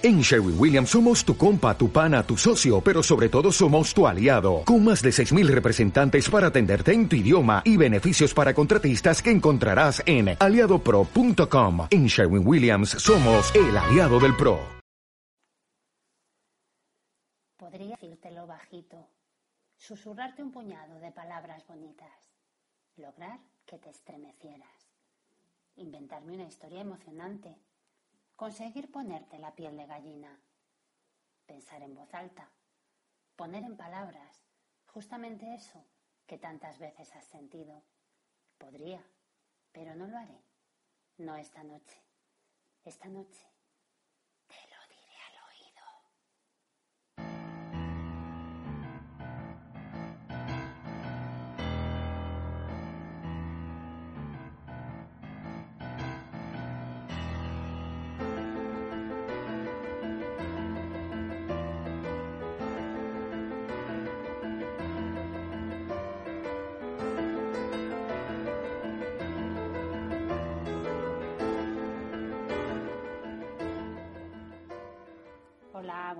En Sherwin Williams somos tu compa, tu pana, tu socio, pero sobre todo somos tu aliado, con más de 6.000 representantes para atenderte en tu idioma y beneficios para contratistas que encontrarás en aliadopro.com. En Sherwin Williams somos el aliado del PRO. Podría decírtelo bajito, susurrarte un puñado de palabras bonitas, lograr que te estremecieras, inventarme una historia emocionante Conseguir ponerte la piel de gallina. Pensar en voz alta. Poner en palabras justamente eso que tantas veces has sentido. Podría, pero no lo haré. No esta noche. Esta noche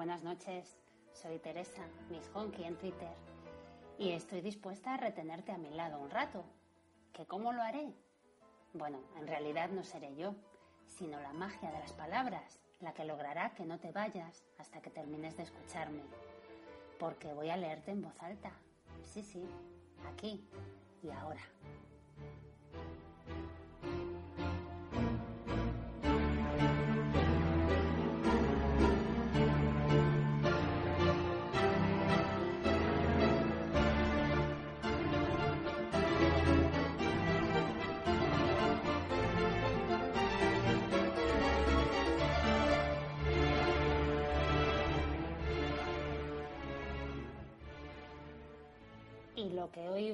buenas noches. Soy Teresa, Miss Honky en Twitter. Y estoy dispuesta a retenerte a mi lado un rato. ¿Que cómo lo haré? Bueno, en realidad no seré yo, sino la magia de las palabras, la que logrará que no te vayas hasta que termines de escucharme. Porque voy a leerte en voz alta. Sí, sí, aquí y ahora.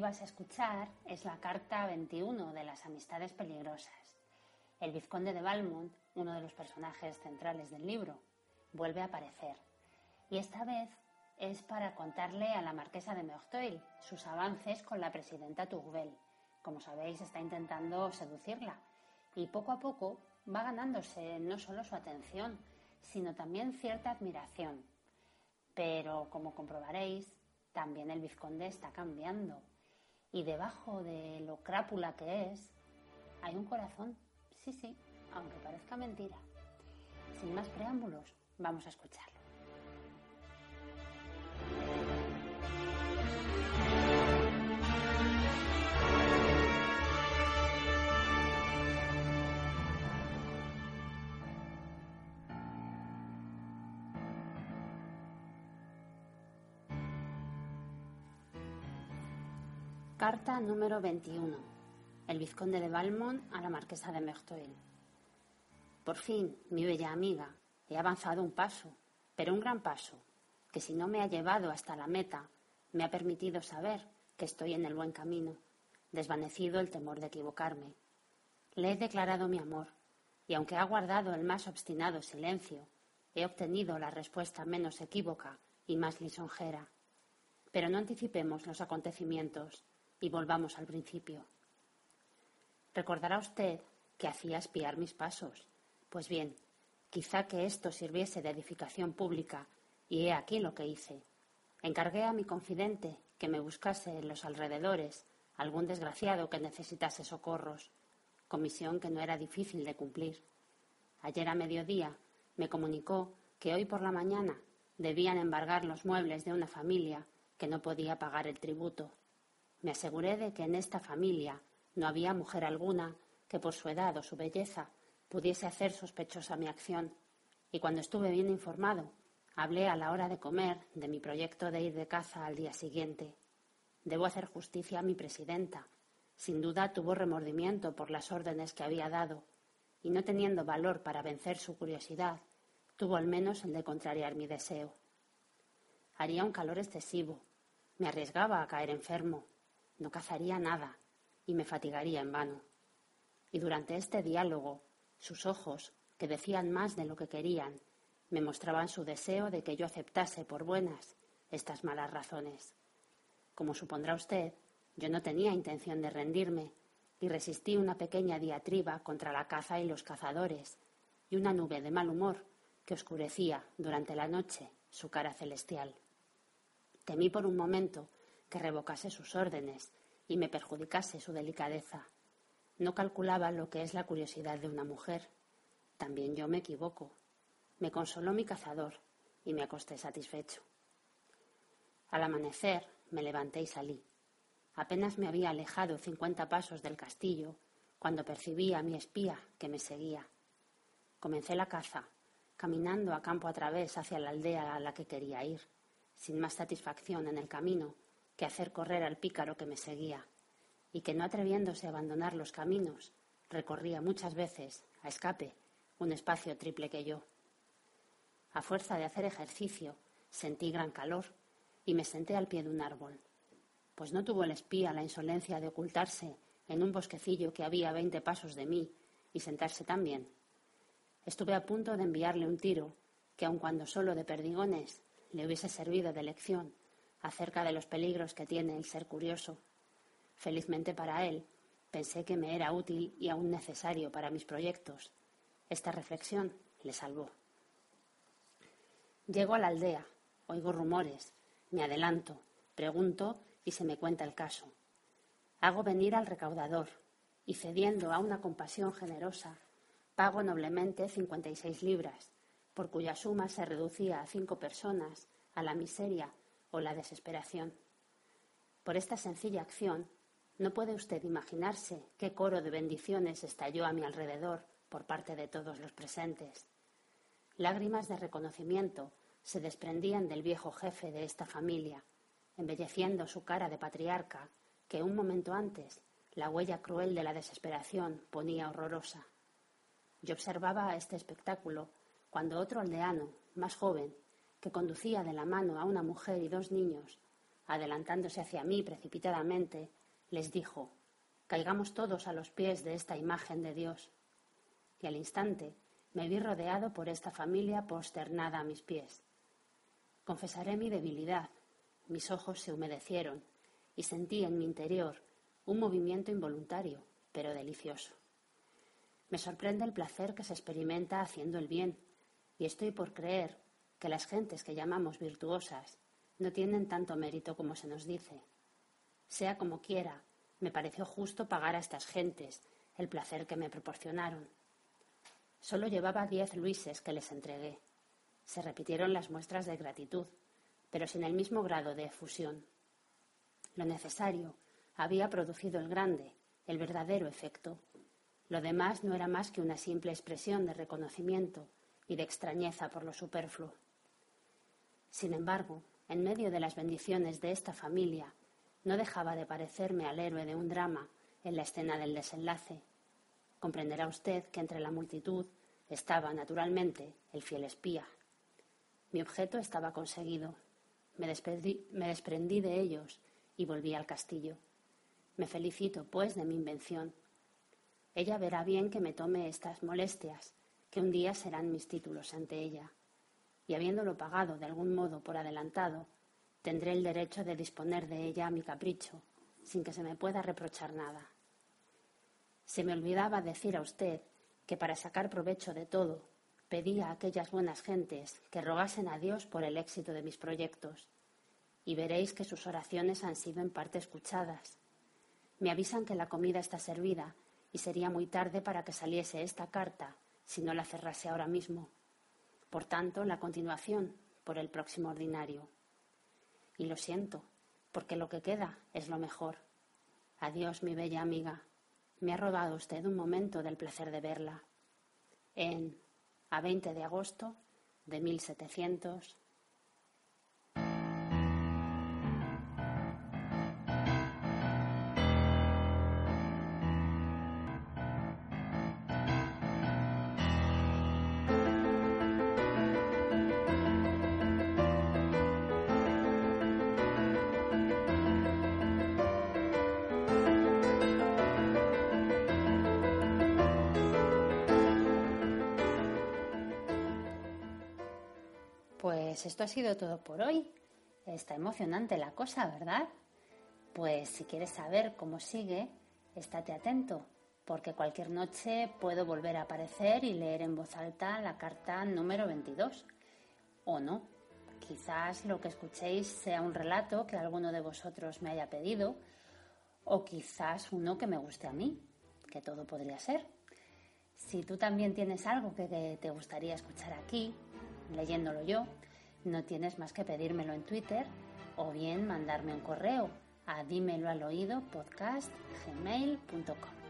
Vas a escuchar es la carta 21 de las amistades peligrosas. El vizconde de Valmont, uno de los personajes centrales del libro, vuelve a aparecer. Y esta vez es para contarle a la marquesa de Meurteuil sus avances con la presidenta Tourvel. Como sabéis, está intentando seducirla y poco a poco va ganándose no solo su atención, sino también cierta admiración. Pero, como comprobaréis, también el vizconde está cambiando. Y debajo de lo crápula que es, hay un corazón. Sí, sí, aunque parezca mentira. Sin más preámbulos, vamos a escucharlo. Carta número 21. El vizconde de Valmont a la marquesa de Merteuil. Por fin, mi bella amiga, he avanzado un paso, pero un gran paso, que si no me ha llevado hasta la meta, me ha permitido saber que estoy en el buen camino, desvanecido el temor de equivocarme. Le he declarado mi amor, y aunque ha guardado el más obstinado silencio, he obtenido la respuesta menos equívoca y más lisonjera. Pero no anticipemos los acontecimientos y volvamos al principio. Recordará usted que hacía espiar mis pasos. Pues bien, quizá que esto sirviese de edificación pública, y he aquí lo que hice. Encargué a mi confidente que me buscase en los alrededores algún desgraciado que necesitase socorros, comisión que no era difícil de cumplir. Ayer a mediodía me comunicó que hoy por la mañana debían embargar los muebles de una familia que no podía pagar el tributo me aseguré de que en esta familia no había mujer alguna que por su edad o su belleza pudiese hacer sospechosa mi acción, y cuando estuve bien informado, hablé a la hora de comer de mi proyecto de ir de caza al día siguiente. Debo hacer justicia a mi presidenta. Sin duda tuvo remordimiento por las órdenes que había dado, y no teniendo valor para vencer su curiosidad, tuvo al menos el de contrariar mi deseo. Haría un calor excesivo. Me arriesgaba a caer enfermo no cazaría nada y me fatigaría en vano. Y durante este diálogo, sus ojos, que decían más de lo que querían, me mostraban su deseo de que yo aceptase por buenas estas malas razones. Como supondrá usted, yo no tenía intención de rendirme y resistí una pequeña diatriba contra la caza y los cazadores, y una nube de mal humor que oscurecía durante la noche su cara celestial. Temí por un momento que revocase sus órdenes y me perjudicase su delicadeza. No calculaba lo que es la curiosidad de una mujer. También yo me equivoco. Me consoló mi cazador y me acosté satisfecho. Al amanecer me levanté y salí. Apenas me había alejado cincuenta pasos del castillo cuando percibí a mi espía que me seguía. Comencé la caza, caminando a campo a través hacia la aldea a la que quería ir, sin más satisfacción en el camino que hacer correr al pícaro que me seguía, y que no atreviéndose a abandonar los caminos, recorría muchas veces, a escape, un espacio triple que yo. A fuerza de hacer ejercicio, sentí gran calor y me senté al pie de un árbol, pues no tuvo el espía la insolencia de ocultarse en un bosquecillo que había veinte pasos de mí y sentarse también. Estuve a punto de enviarle un tiro que, aun cuando solo de perdigones, le hubiese servido de lección acerca de los peligros que tiene el ser curioso. Felizmente para él, pensé que me era útil y aún necesario para mis proyectos. Esta reflexión le salvó. Llego a la aldea, oigo rumores, me adelanto, pregunto y se me cuenta el caso. Hago venir al recaudador y cediendo a una compasión generosa, pago noblemente cincuenta y seis libras, por cuya suma se reducía a cinco personas a la miseria o la desesperación. Por esta sencilla acción, no puede usted imaginarse qué coro de bendiciones estalló a mi alrededor por parte de todos los presentes. Lágrimas de reconocimiento se desprendían del viejo jefe de esta familia, embelleciendo su cara de patriarca, que un momento antes la huella cruel de la desesperación ponía horrorosa. Yo observaba este espectáculo cuando otro aldeano, más joven, que conducía de la mano a una mujer y dos niños, adelantándose hacia mí precipitadamente, les dijo Caigamos todos a los pies de esta imagen de Dios. Y al instante me vi rodeado por esta familia posternada a mis pies. Confesaré mi debilidad. Mis ojos se humedecieron y sentí en mi interior un movimiento involuntario, pero delicioso. Me sorprende el placer que se experimenta haciendo el bien, y estoy por creer que las gentes que llamamos virtuosas no tienen tanto mérito como se nos dice. Sea como quiera, me pareció justo pagar a estas gentes el placer que me proporcionaron. Solo llevaba diez luises que les entregué. Se repitieron las muestras de gratitud, pero sin el mismo grado de efusión. Lo necesario había producido el grande, el verdadero efecto. Lo demás no era más que una simple expresión de reconocimiento y de extrañeza por lo superfluo. Sin embargo, en medio de las bendiciones de esta familia, no dejaba de parecerme al héroe de un drama en la escena del desenlace. Comprenderá usted que entre la multitud estaba, naturalmente, el fiel espía. Mi objeto estaba conseguido. Me desprendí, me desprendí de ellos y volví al castillo. Me felicito, pues, de mi invención. Ella verá bien que me tome estas molestias, que un día serán mis títulos ante ella y habiéndolo pagado de algún modo por adelantado, tendré el derecho de disponer de ella a mi capricho, sin que se me pueda reprochar nada. Se me olvidaba decir a usted que para sacar provecho de todo, pedía a aquellas buenas gentes que rogasen a Dios por el éxito de mis proyectos, y veréis que sus oraciones han sido en parte escuchadas. Me avisan que la comida está servida y sería muy tarde para que saliese esta carta si no la cerrase ahora mismo. Por tanto, la continuación por el próximo ordinario. Y lo siento, porque lo que queda es lo mejor. Adiós, mi bella amiga. Me ha robado usted un momento del placer de verla. En a 20 de agosto de 1700 Pues esto ha sido todo por hoy. Está emocionante la cosa, ¿verdad? Pues si quieres saber cómo sigue, estate atento, porque cualquier noche puedo volver a aparecer y leer en voz alta la carta número 22. O no, quizás lo que escuchéis sea un relato que alguno de vosotros me haya pedido, o quizás uno que me guste a mí, que todo podría ser. Si tú también tienes algo que te gustaría escuchar aquí, leyéndolo yo, no tienes más que pedírmelo en Twitter o bien mandarme un correo a dímelo al oído podcast.gmail.com.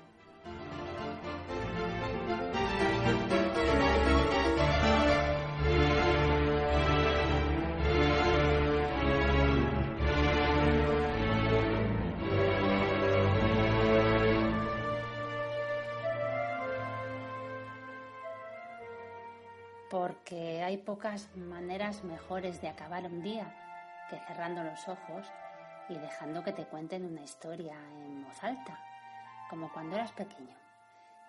Porque hay pocas maneras mejores de acabar un día que cerrando los ojos y dejando que te cuenten una historia en voz alta como cuando eras pequeño,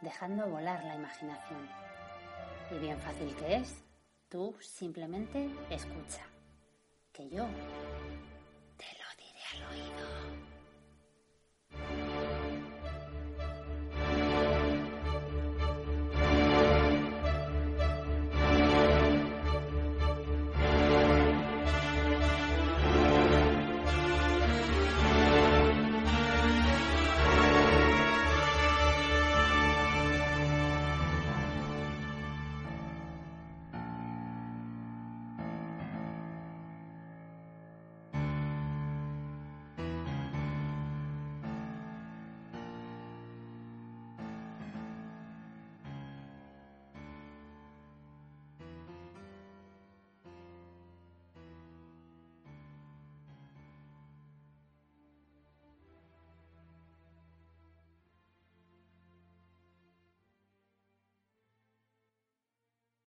dejando volar la imaginación. Y bien fácil que es, tú simplemente escucha, que yo